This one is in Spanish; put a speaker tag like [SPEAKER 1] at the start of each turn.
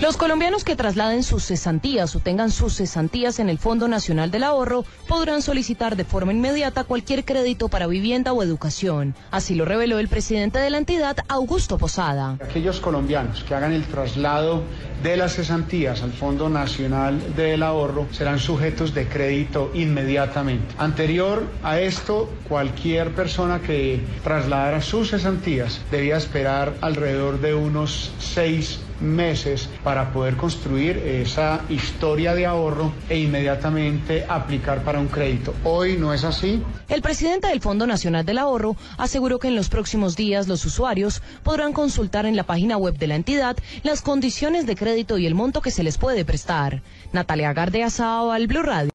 [SPEAKER 1] Los colombianos que trasladen sus cesantías o tengan sus cesantías en el Fondo Nacional del Ahorro podrán solicitar de forma inmediata cualquier crédito para vivienda o educación. Así lo reveló el presidente de la entidad, Augusto Posada.
[SPEAKER 2] Aquellos colombianos que hagan el traslado de las cesantías al Fondo Nacional del Ahorro serán sujetos de crédito inmediatamente. Anterior a esto, cualquier persona que trasladara sus cesantías debía esperar alrededor de unos seis meses para poder construir esa historia de ahorro e inmediatamente aplicar para un crédito. Hoy no es así.
[SPEAKER 1] El presidente del Fondo Nacional del Ahorro aseguró que en los próximos días los usuarios podrán consultar en la página web de la entidad las condiciones de crédito y el monto que se les puede prestar. Natalia Gardea Sao al Blue Radio.